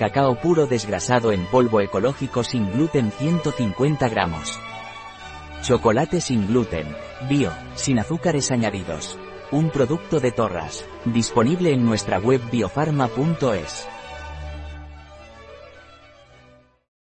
Cacao puro desgrasado en polvo ecológico sin gluten 150 gramos. Chocolate sin gluten. Bio, sin azúcares añadidos. Un producto de Torras. Disponible en nuestra web biofarma.es.